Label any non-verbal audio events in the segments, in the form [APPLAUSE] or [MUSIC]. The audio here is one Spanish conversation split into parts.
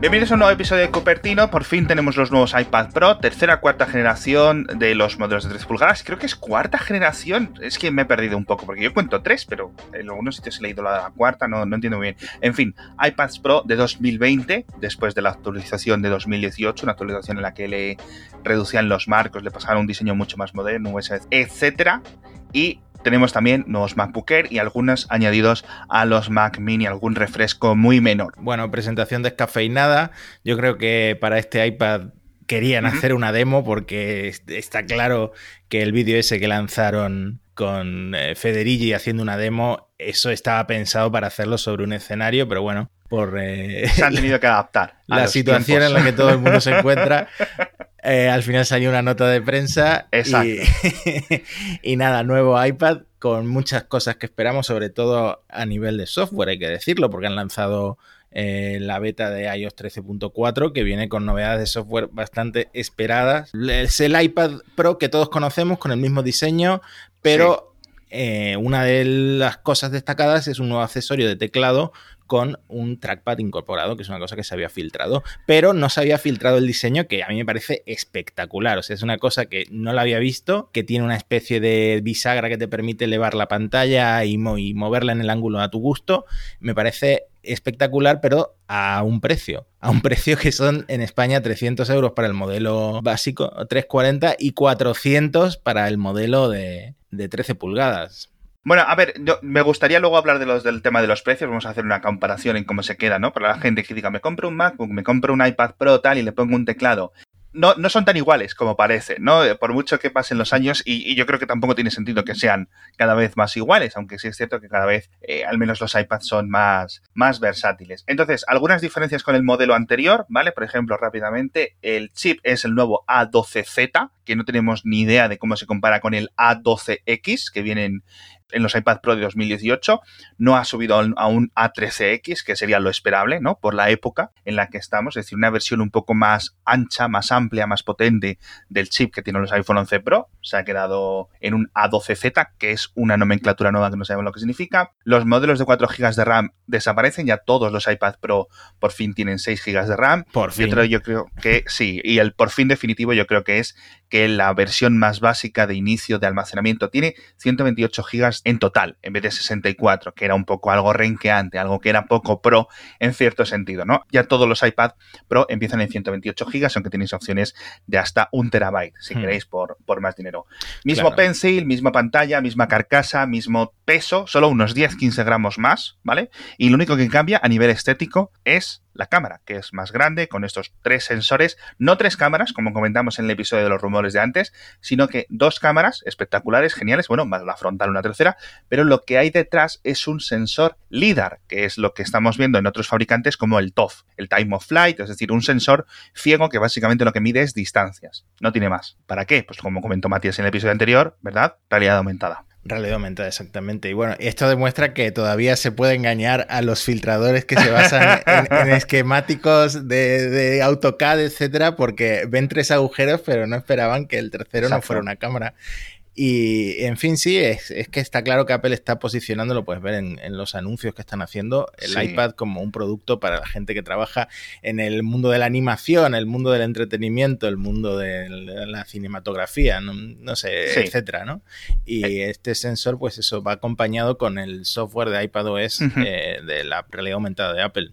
Bienvenidos a un nuevo episodio de Cupertino. Por fin tenemos los nuevos iPad Pro, tercera cuarta generación de los modelos de 3 pulgadas. Creo que es cuarta generación. Es que me he perdido un poco porque yo cuento 3, pero en algunos sitios he leído la cuarta, no, no entiendo muy bien. En fin, iPads Pro de 2020, después de la actualización de 2018, una actualización en la que le reducían los marcos, le pasaban un diseño mucho más moderno, etcétera. Y tenemos también nuevos MacBook Air y algunos añadidos a los Mac Mini, algún refresco muy menor. Bueno, presentación descafeinada. Yo creo que para este iPad querían hacer una demo porque está claro que el vídeo ese que lanzaron con eh, Federighi haciendo una demo, eso estaba pensado para hacerlo sobre un escenario, pero bueno, por... Eh, Se han tenido que adaptar. [LAUGHS] la situación en la que todo el mundo se encuentra, [LAUGHS] Eh, al final salió una nota de prensa. Y, [LAUGHS] y, nada, nuevo iPad con muchas cosas que esperamos, sobre todo a nivel de software, hay que decirlo, porque han lanzado eh, la beta de iOS 13.4 que viene con novedades de software bastante esperadas. Es el iPad Pro que todos conocemos con el mismo diseño, pero eh, una de las cosas destacadas es un nuevo accesorio de teclado con un trackpad incorporado, que es una cosa que se había filtrado, pero no se había filtrado el diseño que a mí me parece espectacular. O sea, es una cosa que no la había visto, que tiene una especie de bisagra que te permite elevar la pantalla y, moverla en el ángulo a tu gusto. Me parece espectacular, pero a un precio. A un [LAUGHS] precio que son en España 300 euros para el modelo básico, 340 y 400 para el modelo de, de 13 pulgadas. Bueno, a ver, yo, me gustaría luego hablar de los, del tema de los precios. Vamos a hacer una comparación en cómo se queda, ¿no? Para la gente que diga, me compro un MacBook, me compro un iPad Pro, tal, y le pongo un teclado no, no son tan iguales como parece, ¿no? Por mucho que pasen los años, y, yo creo que tampoco tiene sentido que sean cada vez más iguales, aunque sí es cierto que cada vez, eh, al menos los iPads son más, más versátiles. Entonces, algunas diferencias con el modelo anterior, ¿vale? Por ejemplo, rápidamente, el chip es el nuevo A12Z, que no tenemos ni idea de cómo se compara con el A12X, que vienen en los iPad Pro de 2018, no ha subido a un A13X, que sería lo esperable, ¿no? Por la época en la que estamos, es decir, una versión un poco más ancha, más amplia, más potente del chip que tienen los iPhone 11 Pro. Se ha quedado en un A12Z, que es una nomenclatura nueva que no sabemos lo que significa. Los modelos de 4 GB de RAM desaparecen, ya todos los iPad Pro por fin tienen 6 GB de RAM. Por fin. yo creo que sí, y el por fin definitivo yo creo que es que la versión más básica de inicio de almacenamiento tiene 128 GB en total, en vez de 64, que era un poco algo renqueante, algo que era poco pro en cierto sentido, ¿no? Ya todos los iPad Pro empiezan en 128 GB, aunque tenéis opciones de hasta un terabyte, si hmm. queréis, por, por más dinero. Mismo pencil, misma pantalla, misma carcasa, mismo peso, solo unos 10-15 gramos más, ¿vale? Y lo único que cambia a nivel estético es la cámara, que es más grande, con estos tres sensores, no tres cámaras, como comentamos en el episodio de los rumores de antes, sino que dos cámaras espectaculares, geniales, bueno, más la frontal una tercera, pero lo que hay detrás es un sensor LIDAR, que es lo que estamos viendo en otros fabricantes como el TOF, el Time of Flight, es decir, un sensor ciego que básicamente lo que mide es distancias, no tiene más. ¿Para qué? Pues como comentó Matías en el episodio anterior, ¿verdad? Realidad aumentada. Realidad aumentada, exactamente. Y bueno, esto demuestra que todavía se puede engañar a los filtradores que se basan en, esquemáticos de, AutoCAD, etcétera, porque ven tres agujeros, pero no esperaban que el tercero no fuera una cámara. Y en fin, sí, es, que está claro que Apple está posicionando, lo puedes ver en, los anuncios que están haciendo, el iPad como un producto para la gente que trabaja en el mundo de la animación, el mundo del entretenimiento, el mundo de la cinematografía, no, sé, etcétera, ¿no? Y eh. este sensor, pues eso, va acompañado con el software de iPadOS eh, de la realidad aumentada de Apple.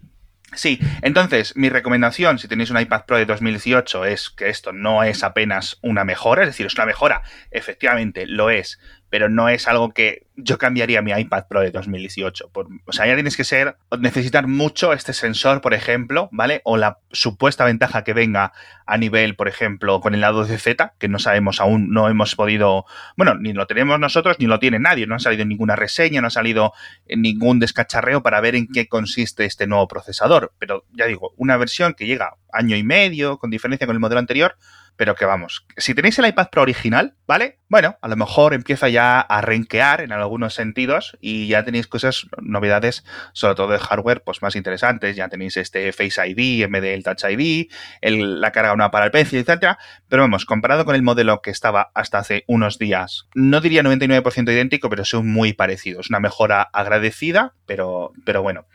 Sí, entonces mi recomendación si tenéis un iPad Pro de 2018 es que esto no es apenas una mejora, es decir, es una mejora, efectivamente lo es, pero no es algo que yo cambiaría mi iPad Pro de 2018. o sea, ya tienes que ser, necesitar mucho este sensor, por ejemplo, ¿vale? O la supuesta ventaja que venga a nivel, por ejemplo, con el lado de Z, que no sabemos aún, no hemos podido, bueno, ni lo tenemos nosotros, ni lo tiene nadie, no ha salido ninguna reseña, no ha salido ningún descacharreo para ver en qué consiste este nuevo procesador. Pero ya digo, una versión que llega año y medio, con diferencia con el modelo anterior, pero que vamos, si tenéis el iPad Pro original, ¿vale? Bueno, a lo mejor empieza ya a renquear en algunos sentidos y ya tenéis cosas, novedades, sobre todo de hardware, pues más interesantes. Ya tenéis este Face ID en vez del Touch ID, la carga una para el pencil, etcétera. Pero vamos, comparado con el modelo que estaba hasta hace unos días, no diría 99% idéntico, pero son muy parecidos. Una mejora agradecida, pero, pero bueno.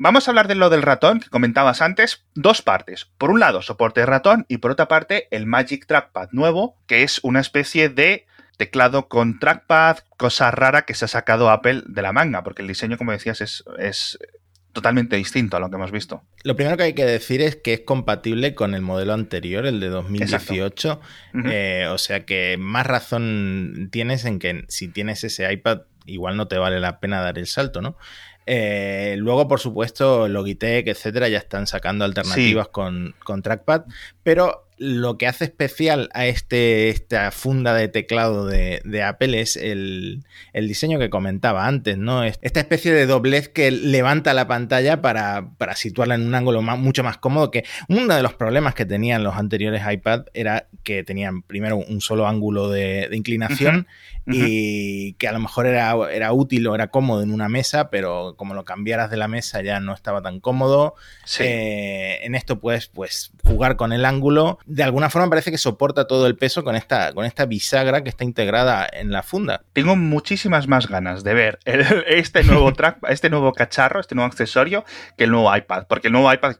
Vamos a hablar de lo del ratón que comentabas antes. Dos partes. Por un lado, soporte de ratón y por otra parte, el Magic Trackpad nuevo, que es una especie de teclado con trackpad, cosa rara que se ha sacado Apple de la manga, porque el diseño, como decías, es, es totalmente distinto a lo que hemos visto. Lo primero que hay que decir es que es compatible con el modelo anterior, el de 2018. Eh, o sea que más razón tienes en que si tienes ese iPad, igual no te vale la pena dar el salto, ¿no? Eh, luego, por supuesto, Logitech, etcétera, ya están sacando alternativas con, con, trackpad, pero lo que hace especial a este, esta funda de teclado de, Apple es el, diseño que comentaba antes, ¿no? Esta especie de doblez que levanta la pantalla para, situarla en un ángulo mucho más cómodo, que uno de los problemas que tenían los anteriores iPad era que tenían primero un solo ángulo de, inclinación y que a lo mejor era, era útil o era cómodo en una mesa, pero como lo cambiaras de la mesa ya no estaba tan cómodo. Eh, en esto puedes pues, jugar con el ángulo de alguna forma parece que soporta todo el peso con esta, con esta bisagra que está integrada en la funda. Tengo muchísimas más ganas de ver este nuevo [LAUGHS] track, este nuevo cacharro, este nuevo accesorio que el nuevo iPad, porque el nuevo iPad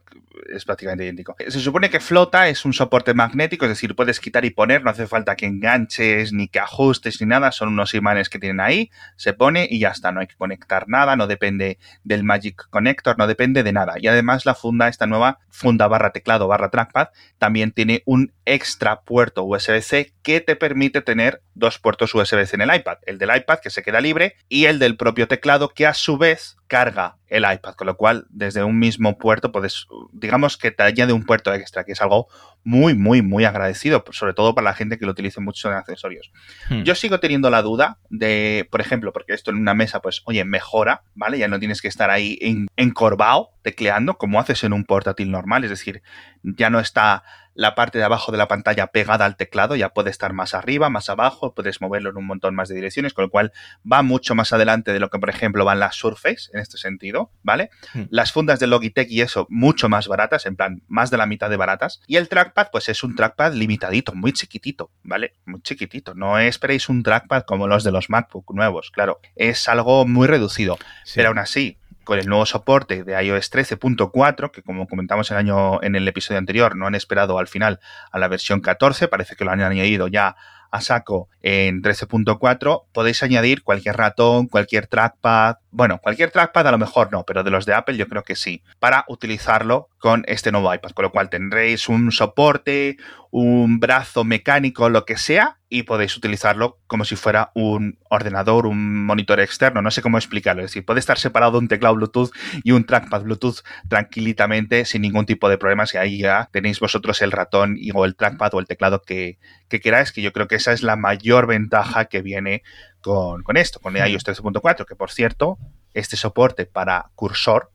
es prácticamente idéntico. Se supone que flota, es un soporte magnético, es decir, puedes quitar y poner, no hace falta que enganches, ni que ajustes, ni nada, son unos imanes que tienen ahí, se pone y ya está, no hay que conectar nada, no depende del Magic Connector, no depende de nada. Y además la funda, esta nueva funda barra teclado barra trackpad, también tiene un extra puerto USB-C que te permite tener dos puertos USB-C en el iPad, el del iPad que se queda libre y el del propio teclado que a su vez carga el iPad, con lo cual desde un mismo puerto puedes, digamos que te añade un puerto extra, que es algo muy, muy, muy agradecido, sobre todo para la gente que lo utilice mucho en accesorios. Hmm. Yo sigo teniendo la duda de, por ejemplo, porque esto en una mesa, pues, oye, mejora, ¿vale? Ya no tienes que estar ahí encorvado, tecleando, como haces en un portátil normal, es decir, ya no está la parte de abajo de la pantalla pegada al teclado, ya puede estar más arriba, más abajo, puedes moverlo en un montón más de direcciones, con lo cual va mucho más adelante de lo que, por ejemplo, van las Surface en este sentido, ¿vale? Hmm. Las fundas de Logitech y eso, mucho más baratas, en plan, más de la mitad de baratas. Y el trackpad, pues es un trackpad limitadito, muy chiquitito, ¿vale? Muy chiquitito. No esperéis un trackpad como los de los MacBook nuevos, claro. Es algo muy reducido. Pero aún así, con el nuevo soporte de iOS 13.4, que como comentamos el año en el episodio anterior, no han esperado al final a la versión 14, parece que lo han añadido ya a saco en 13.4, podéis añadir cualquier ratón, cualquier trackpad, bueno, cualquier trackpad a lo mejor no, pero de los de Apple yo creo que sí, para utilizarlo con este nuevo iPad, con lo cual tendréis un soporte, un brazo mecánico, lo que sea, y podéis utilizarlo como si fuera un ordenador, un monitor externo, no sé cómo explicarlo, es decir, puede estar separado un teclado Bluetooth y un trackpad Bluetooth tranquilitamente sin ningún tipo de problemas y ahí ya tenéis vosotros el ratón y, o el trackpad o el teclado que, que queráis, que yo creo que esa es la mayor ventaja que viene con, con esto, con iOS 13.4, que por cierto, este soporte para cursor,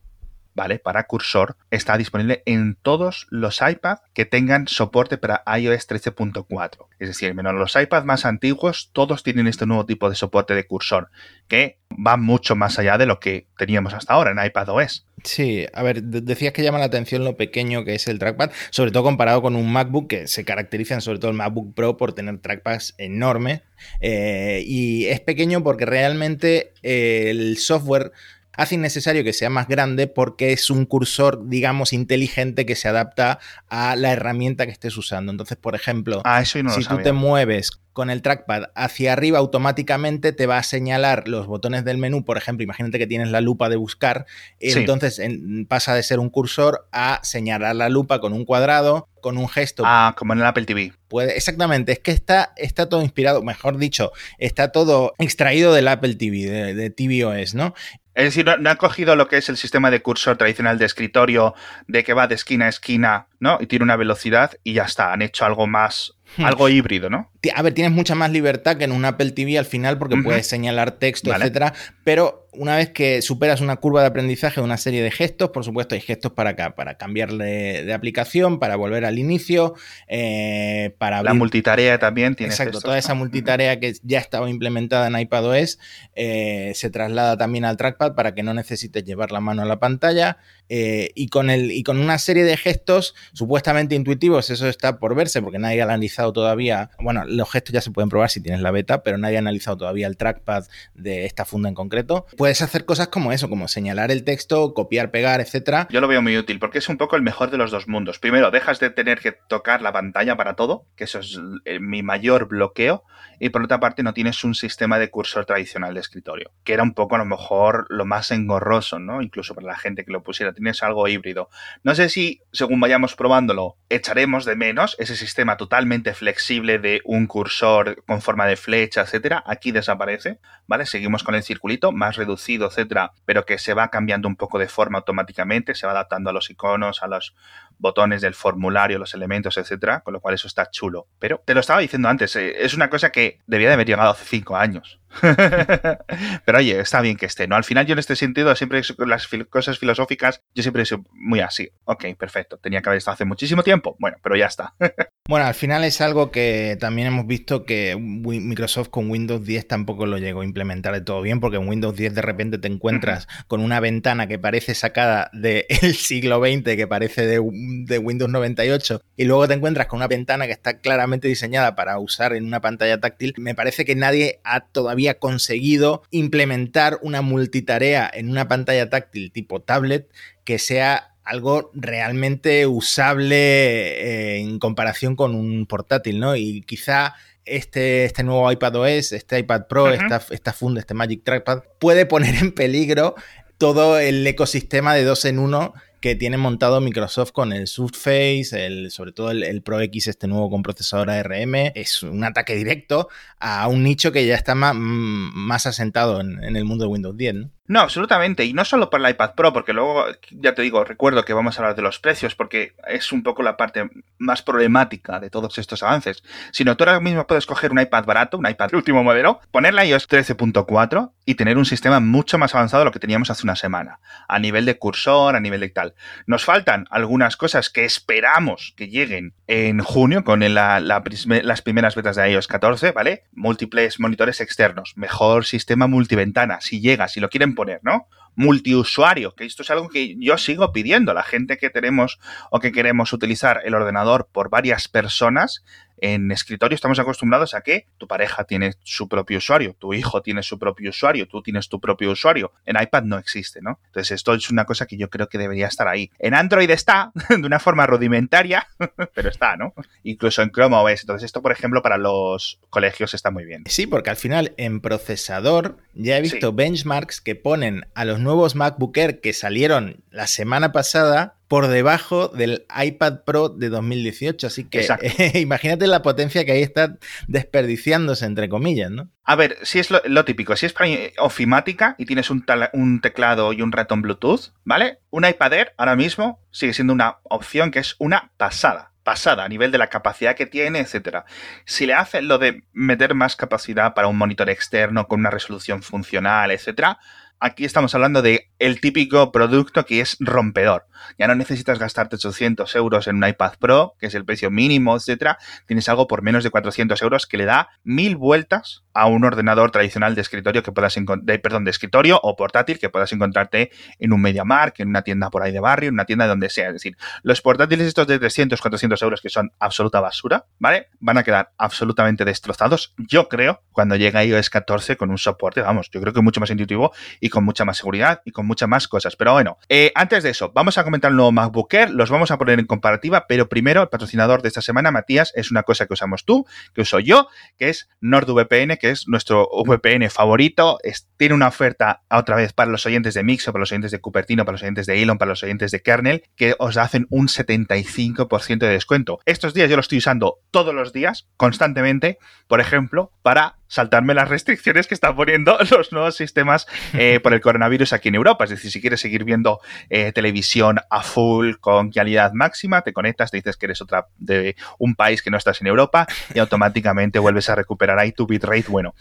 ¿vale? Para cursor está disponible en todos los iPad que tengan soporte para iOS 13.4. Es decir, menos los iPads más antiguos, todos tienen este nuevo tipo de soporte de cursor, que va mucho más allá de lo que teníamos hasta ahora en iPadOS. Sí, a ver, decías que llama la atención lo pequeño que es el trackpad, sobre todo comparado con un MacBook que se caracterizan, sobre todo el MacBook Pro, por tener trackpads enormes. Eh, y es pequeño porque realmente el software hace innecesario que sea más grande porque es un cursor, digamos, inteligente que se adapta a la herramienta que estés usando. Entonces, por ejemplo, ah, si tú te mueves con el trackpad hacia arriba automáticamente te va a señalar los botones del menú. Por ejemplo, imagínate que tienes la lupa de buscar, entonces pasa de ser un cursor a señalar la lupa con un cuadrado, con un gesto. Ah, como en el Apple TV. Puede, exactamente, es que está, está todo inspirado, mejor dicho, está todo extraído del Apple TV, de, de tvOS, ¿no? Es decir, no, ha cogido lo que es el sistema de cursor tradicional de escritorio, de que va de esquina a esquina, ¿no? Y tiene una velocidad y ya está. Han hecho algo más Hmm. Algo híbrido, ¿no? A ver, tienes mucha más libertad que en un Apple TV al final porque puedes señalar texto, etcétera, pero una vez que superas una curva de aprendizaje de una serie de gestos, por supuesto hay gestos para acá, para cambiarle de aplicación, para volver al inicio, eh, para... La multitarea también tiene Exacto, toda esa multitarea que ya estaba implementada en iPadOS eh, se traslada también al trackpad para que no necesites llevar la mano a la pantalla eh, y, con el, y con una serie de gestos supuestamente intuitivos, eso está por verse porque nadie ha analizado todavía, bueno, los gestos ya se pueden probar si tienes la beta, pero nadie ha analizado todavía el trackpad de esta funda en concreto. Puedes hacer cosas como eso, como señalar el texto, copiar, pegar, etcétera. Yo lo veo muy útil porque es un poco el mejor de los dos mundos. Primero, dejas de tener que tocar la pantalla para todo, que eso es eh, mi mayor bloqueo, y por otra parte no tienes un sistema de cursor tradicional de escritorio, que era un poco a lo mejor lo más engorroso, ¿no? Incluso para la gente que lo pusiera, tienes algo híbrido. No sé si, según vayamos probándolo, echaremos de menos ese sistema totalmente flexible de un cursor con forma de flecha, etcétera. Aquí desaparece, ¿vale? Seguimos con el circulito, más reducido, etcétera, pero que se va cambiando un poco de forma automáticamente, se va adaptando a los iconos, a los botones del formulario, los elementos, etcétera, con lo cual eso está chulo. Pero te lo estaba diciendo antes, eh, es una cosa que debía de haber llegado hace cinco años. [LAUGHS] Pero oye, está bien que esté, ¿no? Al final yo en este sentido, siempre las cosas filosóficas, yo siempre he sido muy así. Ok, perfecto. Tenía que haber estado hace muchísimo tiempo. Bueno, pero ya está. [LAUGHS] bueno, al final es algo que también hemos visto que Microsoft con Windows 10 tampoco lo llegó a implementar de todo bien, porque en Windows 10 de repente te encuentras con una ventana que parece sacada del [LAUGHS] siglo XX, que parece de, de Windows 98, y luego te encuentras con una ventana que está claramente diseñada para usar en una pantalla táctil. Me parece que nadie ha todavía conseguido implementar una multitarea en una pantalla táctil tipo tablet que sea algo realmente usable eh, en comparación con un portátil, ¿no? Y quizá este, este nuevo iPad OS, este iPad Pro, esta, esta funda, este Magic Trackpad, puede poner en peligro todo el ecosistema de dos en uno que tiene montado Microsoft con el Surface, el, sobre todo el, Pro X, este nuevo con procesador ARM. Es un ataque directo a un nicho que ya está más, asentado en, en, el mundo de Windows 10. ¿no? No, absolutamente. Y no solo para el iPad Pro, porque luego, ya te digo, recuerdo que vamos a hablar de los precios, porque es un poco la parte más problemática de todos estos avances. Sino tú ahora mismo puedes coger un iPad barato, un iPad último modelo, ponerle iOS 13.4 y tener un sistema mucho más avanzado de lo que teníamos hace una semana. A nivel de cursor, a nivel de tal. Nos faltan algunas cosas que esperamos que lleguen en junio con las primeras betas de iOS 14, ¿vale? Múltiples monitores externos, mejor sistema multiventana. Si llega, si lo quieren poner, ¿no? Multiusuario, que esto es algo que yo sigo pidiendo. La gente que tenemos o que queremos utilizar el ordenador por varias personas, en escritorio estamos acostumbrados a que tu pareja tiene su propio usuario, tu hijo tiene su propio usuario, tú tienes tu propio usuario. En iPad no existe, ¿no? Entonces esto es una cosa que yo creo que debería estar ahí. En Android está, [LAUGHS] de una forma rudimentaria, [LAUGHS] pero está, ¿no? Incluso en Chrome OS. Entonces esto, por ejemplo, para los colegios está muy bien. Sí, porque al final en procesador ya he visto benchmarks que ponen a los nuevos MacBook Air que salieron la semana pasada por debajo del iPad Pro de 2018. Así que [LAUGHS] imagínate la potencia que ahí está desperdiciándose, entre comillas, ¿no? A ver, si es lo, típico, si es para ofimática y tienes un, un, teclado y un ratón Bluetooth, ¿vale? Un iPad Air ahora mismo sigue siendo una opción que es una pasada. Pasada a nivel de la capacidad que tiene, etcétera. Si le haces lo de meter más capacidad para un monitor externo con una resolución funcional, etcétera, aquí estamos hablando de el típico producto que es rompedor. Ya no necesitas gastarte 800 euros en un iPad Pro, que es el precio mínimo, etcétera. Tienes algo por menos de 400 euros que le da mil vueltas a un ordenador tradicional de escritorio que puedas encontrar, perdón, de escritorio o portátil que puedas encontrarte en un MediaMarkt, en una tienda por ahí de barrio, en una tienda de donde sea. Es decir, los portátiles estos de 300, 400 euros que son absoluta basura, ¿vale? Van a quedar absolutamente destrozados. Yo creo, cuando llega iOS 14 con un soporte, vamos, yo creo que mucho más intuitivo y con mucha más seguridad y con muchas más cosas. Pero bueno, eh, antes de eso, vamos a comentar el nuevo MacBook Air, los vamos a poner en comparativa, pero primero el patrocinador de esta semana, Matías, es una cosa que usamos tú, que uso yo, que es NordVPN, que es nuestro VPN favorito. Tiene una oferta otra vez para los oyentes de Mixo, para los oyentes de Cupertino, para los oyentes de Elon, para los oyentes de Kernel, que os hacen un 75% de descuento. Estos días yo lo estoy usando todos los días, constantemente, por ejemplo, para saltarme las restricciones que están poniendo [LAUGHS] los nuevos sistemas eh, por el coronavirus aquí en Europa. Es decir, si quieres seguir viendo eh, televisión a full con calidad máxima, te conectas, te dices que eres otra de un país que no estás en Europa y automáticamente vuelves a recuperar ahí tu bitrate bueno.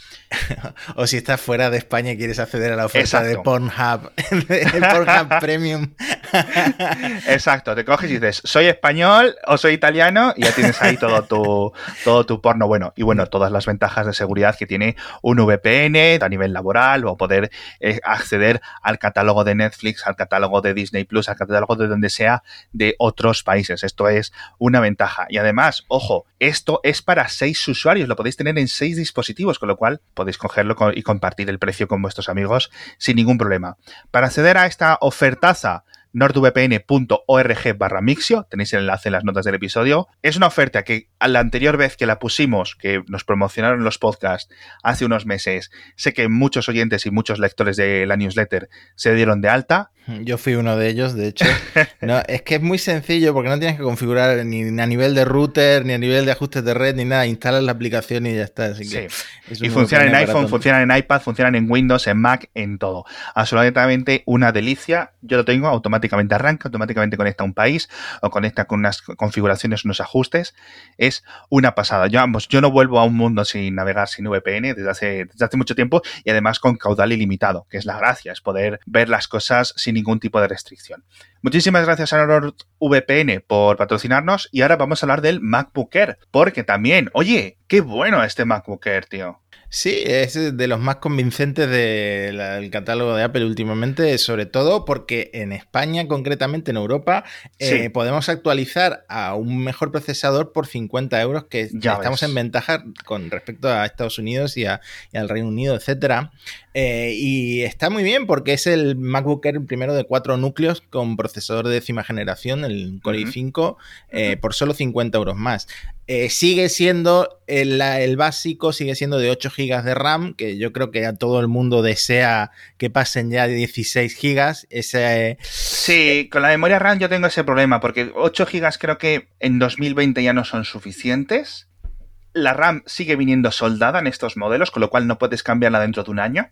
[LAUGHS] o si estás fuera de España y quieres acceder a la oferta de Pornhub, [LAUGHS] de Pornhub Premium. [LAUGHS] Exacto, te coges y dices, soy español o soy italiano y ya tienes ahí todo tu, todo tu porno bueno. Y bueno, todas las ventajas de seguridad que que tiene un VPN a nivel laboral o poder eh, acceder al catálogo de Netflix, al catálogo de Disney Plus, al catálogo de donde sea de otros países. Esto es una ventaja. Y además, ojo, esto es para seis usuarios, lo podéis tener en seis dispositivos, con lo cual podéis cogerlo y compartir el precio con vuestros amigos sin ningún problema. Para acceder a esta ofertaza, nordvpn.org barra Mixio, tenéis el enlace en las notas del episodio. Es una oferta que a la anterior vez que la pusimos, que nos promocionaron los podcasts hace unos meses, sé que muchos oyentes y muchos lectores de la newsletter se dieron de alta. Yo fui uno de ellos, de hecho. [LAUGHS] No, es que es muy sencillo porque no tienes que configurar ni a nivel de router, ni a nivel de ajustes de red, ni nada. Instalas la aplicación y ya está. Así que y funcionan en iPhone, funcionan en iPad, funcionan en Windows, en Mac, en todo. Absolutamente una delicia. Yo lo tengo, automáticamente arranca, automáticamente conecta a un país o conecta con unas configuraciones, unos ajustes. Es una pasada. Yo, no vuelvo a un mundo sin navegar sin VPN desde hace, desde hace mucho tiempo y además con caudal ilimitado, que es la gracia, es poder ver las cosas sin ningún tipo de restricción. Muchísimas gracias a NordVPN por patrocinarnos y ahora vamos a hablar del MacBook Air, porque también, oye, qué bueno este MacBook Air, tío. Sí, es de los más convincentes del catálogo de Apple últimamente, sobre todo porque en España, concretamente en Europa, eh, podemos actualizar a un mejor procesador por 50 euros, que ya estamos en ventaja con respecto a Estados Unidos y, al Reino Unido, etcétera. Eh, y está muy bien porque es el MacBook Air primero de cuatro núcleos con procesador de décima generación, el Core i5, eh, por solo 50 euros más. Eh, sigue siendo el, básico, sigue siendo de 8 GB de RAM, que yo creo que a todo el mundo desea que pasen ya de 16 GB. Ese, sí, con la memoria RAM yo tengo ese problema, porque 8 GB creo que en 2020 ya no son suficientes. La RAM sigue viniendo soldada en estos modelos, con lo cual no puedes cambiarla dentro de un año.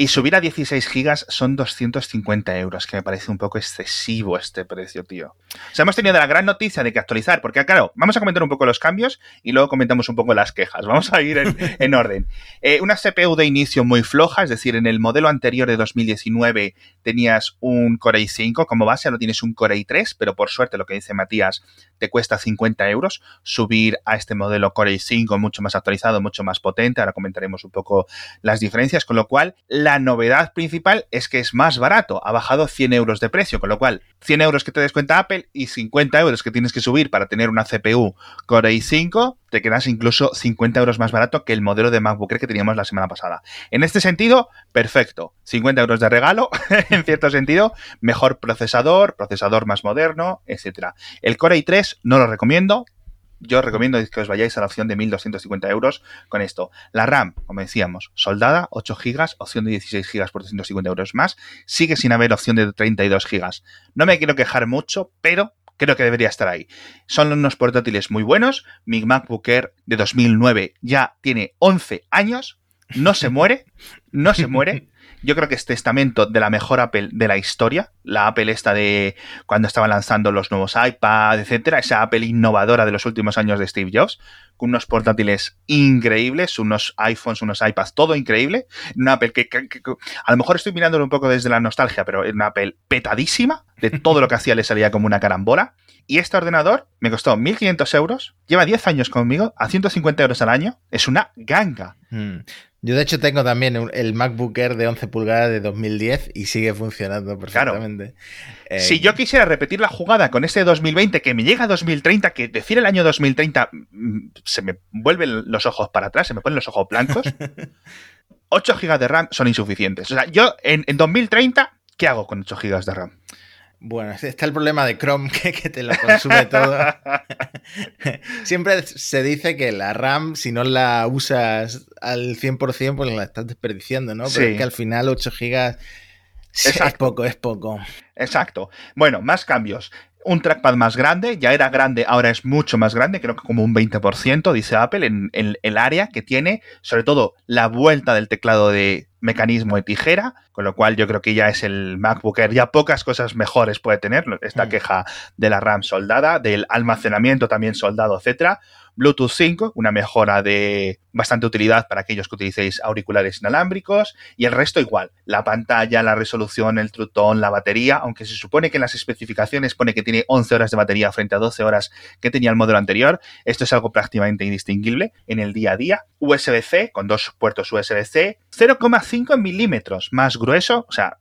Y subir a 16 gigas son 250 euros, que me parece un poco excesivo este precio, tío. O sea, hemos tenido la gran noticia de que actualizar, porque claro, vamos a comentar un poco los cambios y luego comentamos un poco las quejas. Vamos a ir en, [LAUGHS] orden. Eh, una CPU de inicio muy floja, es decir, en el modelo anterior de 2019 tenías un Core i5 como base, ahora tienes un Core i3, pero por suerte lo que dice Matías, te cuesta 50 euros subir a este modelo Core i5 mucho más actualizado, mucho más potente. Ahora comentaremos un poco las diferencias, con lo cual la novedad principal es que es más barato, ha bajado 100 euros de precio, con lo cual 100 euros que te descuenta Apple y 50 euros que tienes que subir para tener una CPU Core i5, te quedas incluso 50 euros más barato que el modelo de MacBook que teníamos la semana pasada. En este sentido, perfecto. 50 euros de regalo, [LAUGHS] en cierto sentido, mejor procesador, procesador más moderno, etc. El Core i3 no lo recomiendo, yo recomiendo que os vayáis a la opción de 1250 euros con esto. La RAM, como decíamos, soldada, 8 GB, opción de 16 GB por 250 euros más. Sigue sin haber opción de 32 GB. No me quiero quejar mucho, pero creo que debería estar ahí. Son unos portátiles muy buenos. Mi MacBook Air de 2009 ya tiene 11 años. No se muere, no se muere. [LAUGHS] Yo creo que es testamento de la mejor Apple de la historia, la Apple esta de cuando estaban lanzando los nuevos iPads, etcétera, esa Apple innovadora de los últimos años de Steve Jobs, con unos portátiles increíbles, unos iPhones, unos iPads, todo increíble. Una Apple que, a lo mejor estoy mirándolo un poco desde la nostalgia, pero es una Apple petadísima, de todo lo que hacía le salía como una carambola. Y este ordenador me costó 1.500 euros, lleva 10 años conmigo, a 150 euros al año, es una ganga. Hmm. Yo de hecho tengo también el MacBook Air de 11 pulgadas de 2010 y sigue funcionando perfectamente. Eh, si yo quisiera repetir la jugada con ese 2020 que me llega a 2030, que decir el año 2030 mm, se me vuelven los ojos para atrás, se me ponen los ojos blancos. [LAUGHS] 8 GB de RAM son insuficientes. O sea, yo en, en 2030, ¿qué hago con 8 GB de RAM? Bueno, está el problema de Chrome [LAUGHS] que, te lo consume todo. [LAUGHS] Siempre se dice que la RAM, si no la usas al 100%, pues la estás desperdiciando, ¿no? Pero es que al final 8 GB es poco, es poco. Exacto. Bueno, más cambios. Un trackpad más grande, ya era grande, ahora es mucho más grande, creo que como un 20%, dice Apple, en, el área que tiene, sobre todo la vuelta del teclado de mecanismo de tijera, con lo cual yo creo que ya es el MacBook Air, ya pocas cosas mejores puede tener, esta mm. queja de la RAM soldada, del almacenamiento también soldado, etcétera. Bluetooth 5, una mejora de bastante utilidad para aquellos que utilicéis auriculares inalámbricos y el resto igual, la pantalla, la resolución, el trutón, la batería, aunque se supone que en las especificaciones pone que tiene 11 horas de batería frente a 12 horas que tenía el modelo anterior, esto es algo prácticamente indistinguible en el día a día. USB-C con dos puertos USB-C, 0,5 milímetros más grueso, o sea,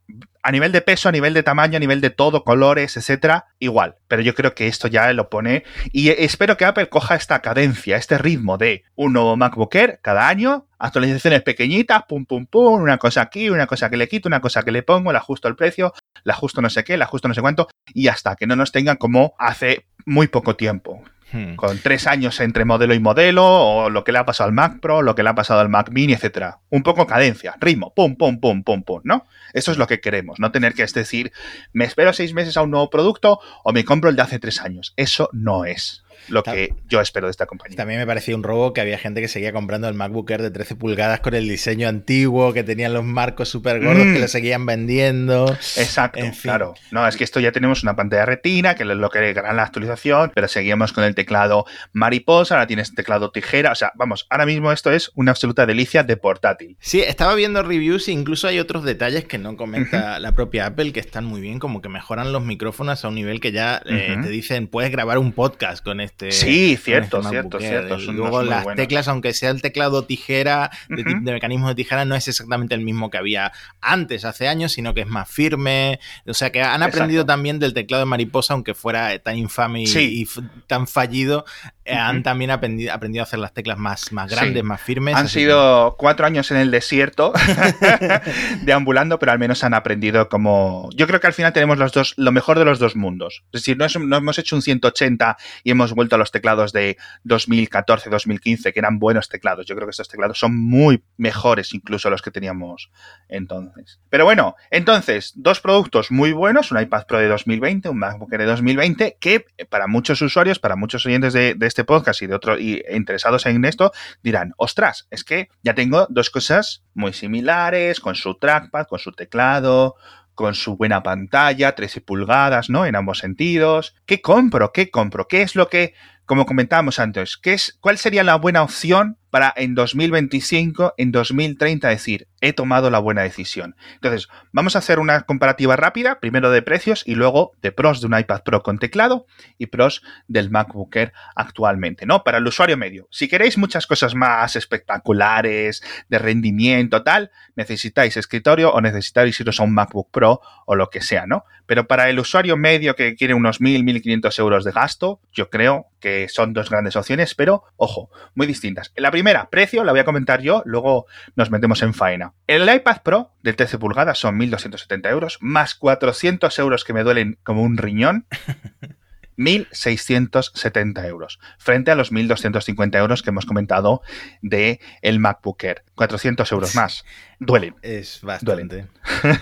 a nivel de peso, a nivel de tamaño, a nivel de todo, colores, etcétera, igual. Pero yo creo que esto ya lo pone. Y espero que Apple coja esta cadencia, este ritmo de un nuevo MacBook Air cada año, actualizaciones pequeñitas, pum, pum, pum, una cosa aquí, una cosa que le quito, una cosa que le pongo, le ajusto el precio, le ajusto no sé qué, le ajusto no sé cuánto, y hasta que no nos tengan como hace muy poco tiempo. Hmm. Con tres años entre modelo y modelo, o lo que le ha pasado al Mac Pro, lo que le ha pasado al Mac Mini, etcétera. Un poco cadencia, ritmo, pum, pum, pum, pum, pum, ¿no? Eso es lo que queremos, no tener que decir, me espero seis meses a un nuevo producto o me compro el de hace tres años. Eso no es lo que yo espero de esta compañía. También me parecía un robo que había gente que seguía comprando el MacBook Air de 13 pulgadas con el diseño antiguo, que tenían los marcos súper gordos, que mm. lo seguían vendiendo. Exacto, claro. No, es que esto ya tenemos una pantalla retina, que es lo que hará la actualización, pero seguimos con el teclado mariposa, ahora tienes teclado tijera, o sea, vamos, ahora mismo esto es una absoluta delicia de portátil. Sí, estaba viendo reviews e incluso hay otros detalles que no comenta la propia Apple que están muy bien, como que mejoran los micrófonos a un nivel que ya eh, te dicen, puedes grabar un podcast con este este, sí, cierto, cierto, cierto. luego las teclas, aunque sea el teclado tijera, de, mecanismo de tijera, no es exactamente el mismo que había antes, hace años, sino que es más firme. O sea que han aprendido también del teclado de mariposa, aunque fuera tan infame y, tan fallido, eh, han también aprendido, aprendido, a hacer las teclas más, más grandes, más firmes. Han sido cuatro años en el desierto, [LAUGHS] [LAUGHS] deambulando, pero al menos han aprendido como... Yo creo que al final tenemos los dos, lo mejor de los dos mundos. Es decir, no, no hemos hecho un 180 y hemos vuelto a los teclados de 2014, 2015, que eran buenos teclados. Yo creo que estos teclados son muy mejores incluso los que teníamos entonces. Pero bueno, entonces, dos productos muy buenos, un iPad Pro de 2020, un MacBook de 2020, que para muchos usuarios, para muchos oyentes de, este podcast y de otros y interesados en esto, dirán, ostras, es que ya tengo dos cosas muy similares, con su trackpad, con su teclado, con su buena pantalla, 13 pulgadas, ¿no? En ambos sentidos. ¿Qué compro? ¿Qué compro? ¿Qué es lo que, como comentábamos antes, ¿qué es, cuál sería la buena opción para en 2025, en 2030 decir, he tomado la buena decisión. Entonces, vamos a hacer una comparativa rápida, primero de precios y luego de pros de un iPad Pro con teclado y pros del MacBook Air actualmente, ¿no? Para el usuario medio. Si queréis muchas cosas más espectaculares, de rendimiento, tal, necesitáis escritorio o necesitáis iros a un MacBook Pro o lo que sea, ¿no? Pero para el usuario medio que quiere unos 1.000, 1.500 euros de gasto, yo creo que son dos grandes opciones, pero ojo, muy distintas. La primera, precio, la voy a comentar yo, luego nos metemos en faena. El iPad Pro del 13 pulgadas son 1.270 euros, más 400 euros que me duelen como un riñón. [LAUGHS] 1.670 euros, frente a los 1.250 euros que hemos comentado de el MacBook Air. 400 euros más. Duelen. Es bastante. Duelen,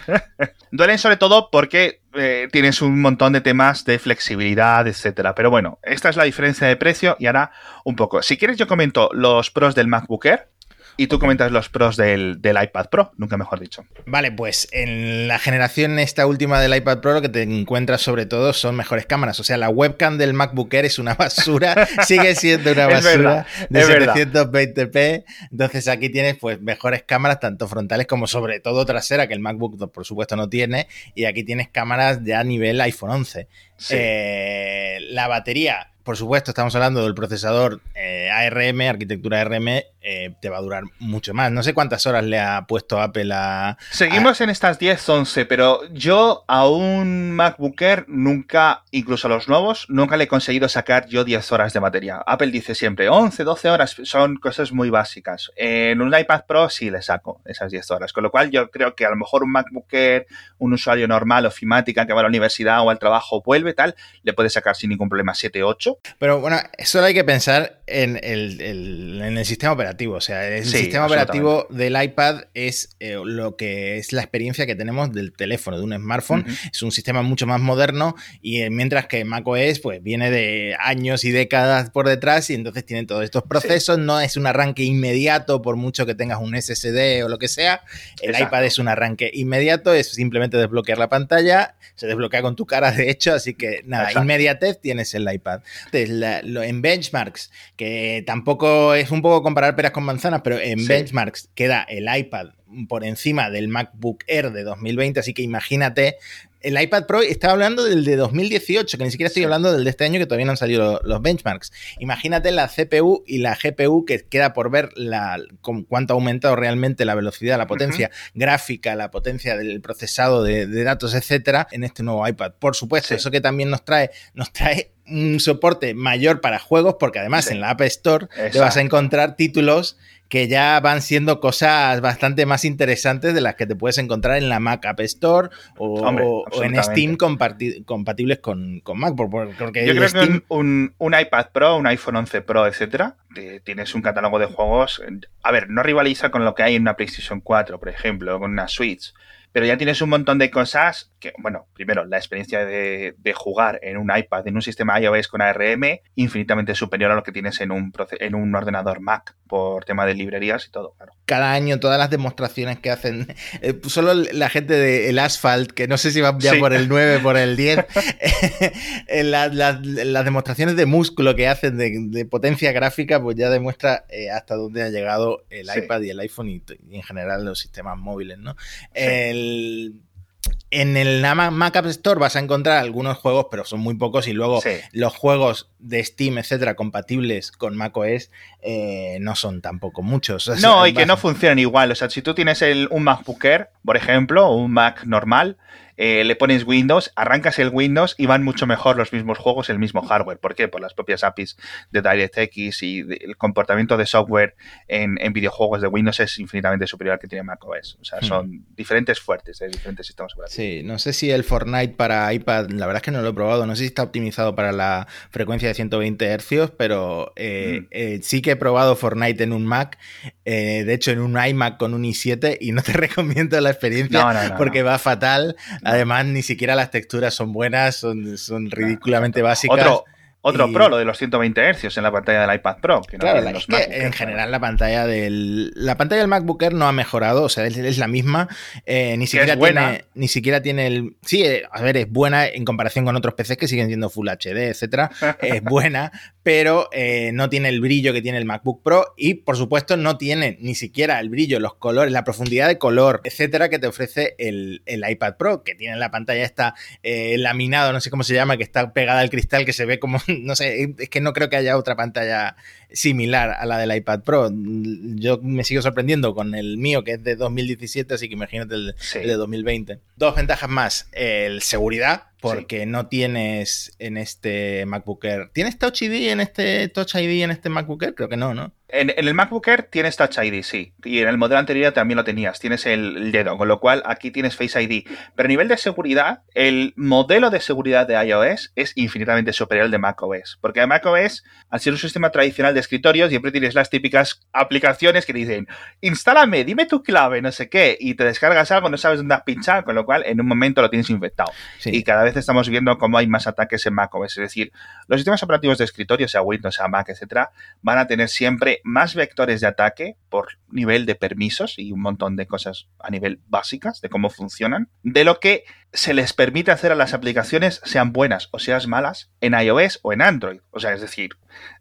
[LAUGHS] Duelen sobre todo porque eh, tienes un montón de temas de flexibilidad, etcétera. Pero bueno, esta es la diferencia de precio y ahora un poco. Si quieres, yo comento los pros del MacBook Air y tú comentas los pros del, iPad Pro, nunca mejor dicho. Vale, pues en la generación esta última del iPad Pro lo que te encuentras sobre todo son mejores cámaras. O sea, la webcam del MacBook Air es una basura, [LAUGHS] sigue siendo una basura de 720p. Entonces aquí tienes pues mejores cámaras, tanto frontales como sobre todo trasera, que el MacBook por supuesto no tiene. Y aquí tienes cámaras ya a nivel iPhone 11. Eh, la batería por supuesto, estamos hablando del procesador eh, ARM, arquitectura ARM, eh, te va a durar mucho más. No sé cuántas horas le ha puesto Apple a... Seguimos en estas 10, 11, pero yo a un MacBook nunca, incluso a los nuevos, nunca le he conseguido sacar yo 10 horas de batería. Apple dice siempre 11, 12 horas, son cosas muy básicas. En un iPad Pro sí le saco esas 10 horas, con lo cual yo creo que a lo mejor un MacBook un usuario normal, ofimática que va a la universidad o al trabajo, vuelve tal, le puede sacar sin ningún problema 7, 8 eso. Pero bueno, solo hay que pensar en el, en el sistema operativo. O sea, el sistema operativo del iPad es eh, lo que es la experiencia que tenemos del teléfono, de un smartphone. Es un sistema mucho más moderno y eh, mientras que macOS pues viene de años y décadas por detrás y entonces tiene todos estos procesos. No es un arranque inmediato por mucho que tengas un SSD o lo que sea. El iPad es un arranque inmediato, es simplemente desbloquear la pantalla, se desbloquea con tu cara de hecho, así que nada, inmediatez tienes el iPad. Entonces, en benchmarks, que tampoco es un poco comparar peras con manzanas, pero en benchmarks queda el iPad por encima del MacBook Air de 2020, así que imagínate el iPad Pro estaba hablando del de 2018, que ni siquiera estoy hablando del de este año, que todavía no han salido los benchmarks. Imagínate la CPU y la GPU, que queda por ver la, cuánto ha aumentado realmente la velocidad, la potencia gráfica, la potencia del procesado de, datos, etcétera, en este nuevo iPad. Por supuesto, eso que también nos trae, nos trae un soporte mayor para juegos, porque además en la App Store te vas a encontrar títulos que ya van siendo cosas bastante más interesantes de las que te puedes encontrar en la Mac App Store o, en Steam compatibles con, Mac. Porque Yo creo que un, iPad Pro, un iPhone 11 Pro, etcétera, tienes un catálogo de juegos. A ver, no rivaliza con lo que hay en una PlayStation 4, por ejemplo, con una Switch pero ya tienes un montón de cosas que, bueno, primero, la experiencia de, jugar en un iPad, en un sistema iOS con ARM, infinitamente superior a lo que tienes en un, en un ordenador Mac, por tema de librerías y todo, claro. Cada año, todas las demostraciones que hacen, eh, solo la gente del el Asphalt, que no sé si va ya por el 9, [LAUGHS] por el 10, eh, las demostraciones de músculo que hacen de, potencia gráfica, pues ya demuestra eh, hasta dónde ha llegado el iPad y el iPhone y, en general los sistemas móviles, ¿no? El, en el Mac App Store vas a encontrar algunos juegos, pero son muy pocos. Y luego los juegos de Steam, etcétera, compatibles con macOS, eh, no son tampoco muchos. no, y que no funcionan igual. O sea, si tú tienes el, un MacBook Air, por ejemplo, o un Mac normal, eh, le pones Windows, arrancas el Windows y van mucho mejor los mismos juegos, el mismo hardware. ¿Por qué? Por las propias APIs de DirectX y el comportamiento de software en, videojuegos de Windows es infinitamente superior al que tiene macOS. O sea, hmm. son diferentes fuertes de diferentes sistemas operativos. Sí, no sé si el Fortnite para iPad, la verdad es que no lo he probado, no sé si está optimizado para la frecuencia de 120 Hz, pero eh, hmm. eh, sí que he probado Fortnite en un Mac, de hecho en un iMac con un i7 y no te [LAUGHS] recomiendo la experiencia porque va fatal. Además, ni siquiera las texturas son buenas, son, son ridículamente básicas. Otro, otro Pro, lo de los 120 Hz en la pantalla del iPad Pro. claro, que en general la pantalla del la pantalla del MacBook Air no ha mejorado, o sea, es, la misma. Eh, ni siquiera tiene, ni siquiera tiene el. Sí, eh, a ver, es buena en comparación con otros PCs que siguen siendo Full HD, etcétera. [LAUGHS] es buena, pero eh, no tiene el brillo que tiene el MacBook Pro y, por supuesto, no tiene ni siquiera el brillo, los colores, la profundidad de color, etcétera, que te ofrece el, iPad Pro, que tiene la pantalla esta laminado, no sé cómo se llama, que está pegada al cristal, que se ve como [LAUGHS] no sé, es que no creo que haya otra pantalla similar a la del iPad Pro. Yo me sigo sorprendiendo con el mío, que es de 2017, así que imagínate el, de 2020. Dos ventajas más. El seguridad, porque no tienes en este MacBook Air. ¿Tienes Touch ID en este Touch ID en este MacBook Air? Creo que no, ¿no? En, el MacBook Air tienes Touch ID, sí. Y en el modelo anterior también lo tenías. Tienes el, dedo, con lo cual aquí tienes Face ID. Pero a nivel de seguridad, el modelo de seguridad de iOS es infinitamente superior al de macOS. Porque macOS, al ser un sistema tradicional de escritorio, siempre tienes las típicas aplicaciones que dicen, instálame, dime tu clave, no sé qué, y te descargas algo, no sabes dónde has pinchado, con lo cual en un momento lo tienes infectado. Y cada vez estamos viendo cómo hay más ataques en macOS. Es decir, los sistemas operativos de escritorio, sea Windows, sea Mac, etcétera, van a tener siempre más vectores de ataque por nivel de permisos y un montón de cosas a nivel básicas de cómo funcionan, de lo que se les permite hacer a las aplicaciones, sean buenas o sean malas, en iOS o en Android. O sea, es decir,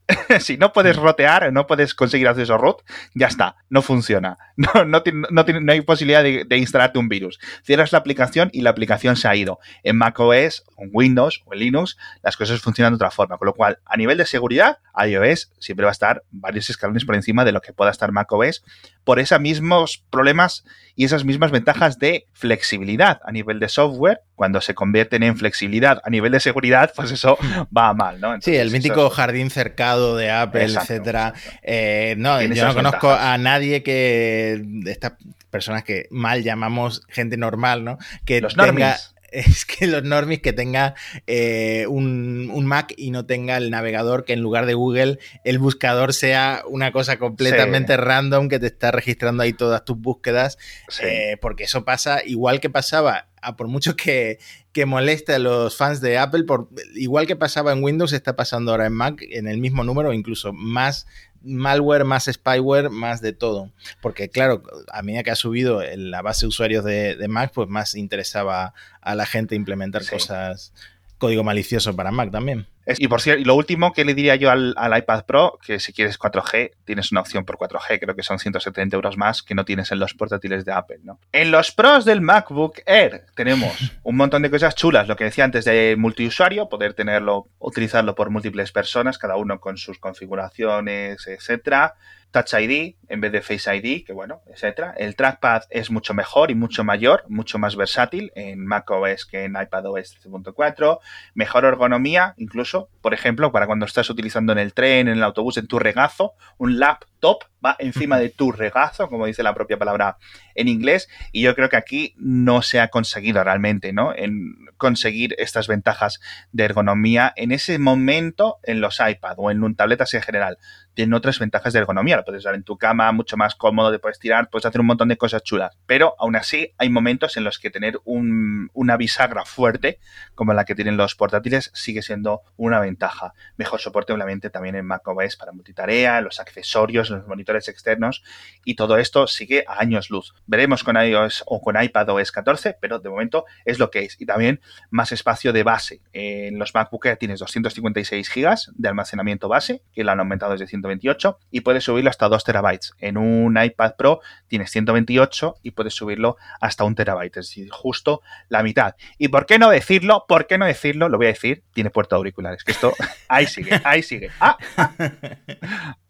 [LAUGHS] si no puedes rotear, no puedes conseguir acceso a root, ya está, no funciona. [LAUGHS] No, no, no, hay posibilidad de, instalarte un virus. Cierras la aplicación y la aplicación se ha ido. En macOS, en Windows o en Linux, las cosas funcionan de otra forma. Con lo cual, a nivel de seguridad, iOS siempre va a estar varios escalones por encima de lo que pueda estar macOS por esos mismos problemas y esas mismas ventajas de flexibilidad a nivel de software. Cuando se convierten en flexibilidad a nivel de seguridad, pues eso [LAUGHS] va mal, ¿no? sí, el mítico jardín cercado de Apple, etcétera. Eh, no, yo no conozco a nadie que estas personas que mal llamamos gente normal, ¿no? Que Los tenga es que los normies que tenga eh, un, Mac y no tenga el navegador, que en lugar de Google el buscador sea una cosa completamente random que te está registrando ahí todas tus búsquedas, eh, porque eso pasa igual que pasaba por mucho que, que, moleste a los fans de Apple, por, igual que pasaba en Windows, está pasando ahora en Mac en el mismo número, incluso más malware, más spyware, más de todo. Porque claro, a medida que ha subido la base de usuarios de, Mac, pues más interesaba a la gente implementar cosas, código malicioso para Mac también y por cierto, y lo último que le diría yo al, iPad Pro, que si quieres 4G, tienes una opción por 4G, creo que son 170 euros más que no tienes en los portátiles de Apple, ¿no? En los pros del MacBook Air tenemos [LAUGHS] un montón de cosas chulas, lo que decía antes de multiusuario, poder tenerlo, utilizarlo por múltiples personas, cada uno con sus configuraciones, etcétera. Touch ID en vez de Face ID, que bueno, etcétera. El trackpad es mucho mejor y mucho mayor, mucho más versátil en macOS que en iPadOS 13.4. Mejor ergonomía, incluso, por ejemplo, para cuando estás utilizando en el tren, en el autobús, en tu regazo, un laptop va encima de tu regazo, como dice la propia palabra en inglés, y yo creo que aquí no se ha conseguido realmente, ¿no? En conseguir estas ventajas de ergonomía en ese momento en los iPad o en tabletas en general. Tienen otras ventajas de ergonomía, lo puedes dar en tu cama, mucho más cómodo, te puedes tirar, puedes hacer un montón de cosas chulas, pero aún así hay momentos en los que tener una bisagra fuerte, como la que tienen los portátiles, sigue siendo una ventaja. Mejor soporte, obviamente, también en macOS para multitarea, los accesorios, los monitores externos y todo esto sigue a años luz. Veremos con iOS o con iPad OS 14, pero de momento es lo que es. Y también más espacio de base. En los MacBook Air tienes 256 GB de almacenamiento base, que lo han aumentado desde 128, y puedes subirlo hasta 2 terabytes. En un iPad Pro tienes 128 y puedes subirlo hasta 1 terabyte, es decir, justo la mitad. ¿Y por qué no decirlo? ¿Por qué no decirlo? Lo voy a decir, tiene puerto auriculares, que esto ahí sigue, ahí sigue. Ah, ah.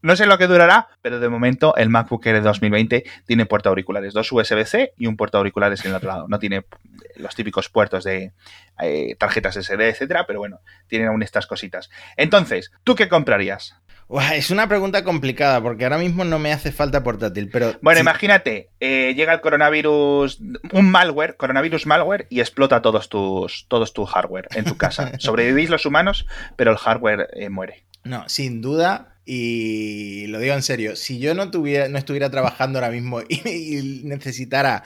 No sé lo que durará, pero de momento el MacBook Air de 2020 tiene puerto auriculares, dos USB-C y un puerto auriculares en el otro lado. No tiene los típicos puertos de eh, tarjetas SD, etcétera, pero bueno, tienen aún estas cositas. Entonces, ¿tú qué comprarías? es una pregunta complicada porque ahora mismo no me hace falta portátil, pero... Bueno, imagínate, eh, llega el coronavirus, un malware, coronavirus malware, y explota todos tus, todos tu hardware en tu casa. [LAUGHS] Sobrevivís los humanos, pero el hardware eh, muere. No, sin duda, y lo digo en serio, si yo no, tuviera, no estuviera trabajando ahora mismo [LAUGHS] y, necesitara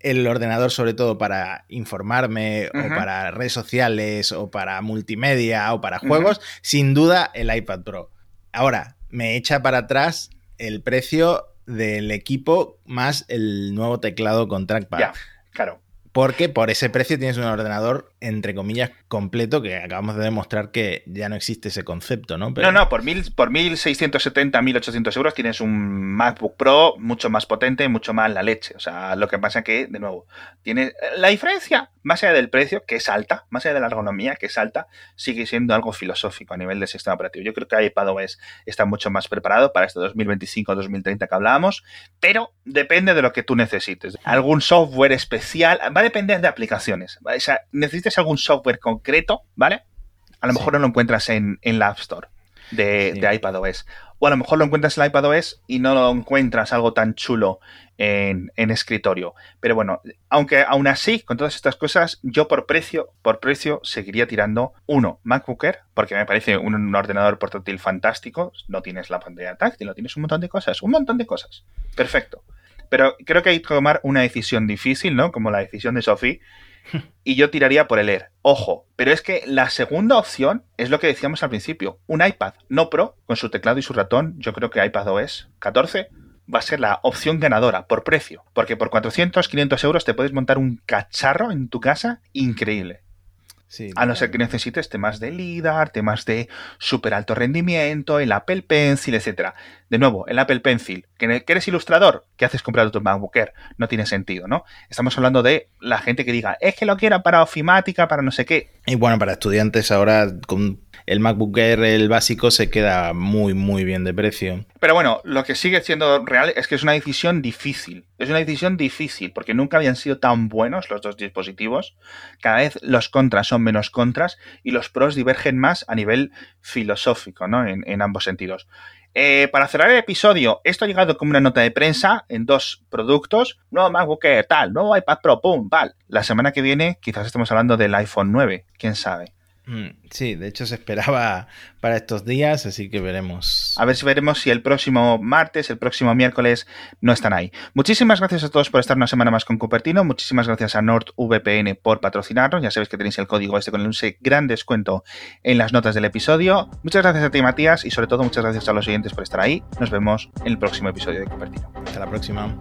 el ordenador sobre todo para informarme o para redes sociales o para multimedia o para juegos, sin duda el iPad Pro. Ahora, me echa para atrás el precio del equipo más el nuevo teclado con trackpad. Ya, claro. Porque por ese precio tienes un ordenador, entre comillas, completo, que acabamos de demostrar que ya no existe ese concepto, ¿no? No, no, por, mil, por 1.670, 1.800 euros tienes un MacBook Pro mucho más potente, mucho más la leche. O sea, lo que pasa que, de nuevo, tiene la diferencia, más allá del precio, que es alta, más allá de la ergonomía, que es alta, sigue siendo algo filosófico a nivel del sistema operativo. Yo creo que iPadOS está mucho más preparado para este 2025-2030 que hablábamos, pero depende de lo que tú necesites. Algún software especial, va a depender de aplicaciones. O sea, necesites algún software concreto, ¿vale? A lo mejor no lo encuentras en, la App Store de, de iPadOS. O a lo mejor lo encuentras en el iPadOS y no lo encuentras algo tan chulo en, escritorio. Pero bueno, aunque aún así, con todas estas cosas, yo por precio, por precio, seguiría tirando uno, MacBook Air, porque me parece un, ordenador portátil fantástico. No tienes la pantalla táctil, no tienes un montón de cosas, un montón de cosas. Perfecto. Pero creo que hay que tomar una decisión difícil, ¿no? Como la decisión de Sophie. Y yo tiraría por el Air. Ojo, pero es que la segunda opción es lo que decíamos al principio. Un iPad no Pro con su teclado y su ratón. Yo creo que iPad OS 14 va a ser la opción ganadora por precio. Porque por 400, 500 euros te puedes montar un cacharro en tu casa increíble a no ser que necesites temas de LIDAR, temas de súper alto rendimiento, el Apple Pencil, etcétera. De nuevo, el Apple Pencil, que eres ilustrador, ¿qué haces comprando tu MacBook Air? No tiene sentido, ¿no? Estamos hablando de la gente que diga, es que lo quiera para ofimática, para no sé qué. Y bueno, para estudiantes ahora con el MacBook Air, el básico, se queda muy, muy bien de precio. Pero bueno, lo que sigue siendo real es que es una decisión difícil. Es una decisión difícil porque nunca habían sido tan buenos los dos dispositivos. Cada vez los contras son menos contras y los pros divergen más a nivel filosófico, ¿no? En, ambos sentidos. Eh, para cerrar el episodio, esto ha llegado como una nota de prensa en dos productos. Nuevo MacBook Air, tal, nuevo iPad Pro, pum, tal. La semana que viene quizás estemos hablando del iPhone 9, quién sabe. Mm, sí, de hecho se esperaba para estos días, así que veremos. A ver si veremos si el próximo martes, el próximo miércoles no están ahí. Muchísimas gracias a todos por estar una semana más con Cupertino. Muchísimas gracias a NordVPN por patrocinarnos. Ya sabéis que tenéis el código este con un gran descuento en las notas del episodio. Muchas gracias a ti, Matías, y sobre todo muchas gracias a los oyentes por estar ahí. Nos vemos en el próximo episodio de Cupertino. Hasta la próxima.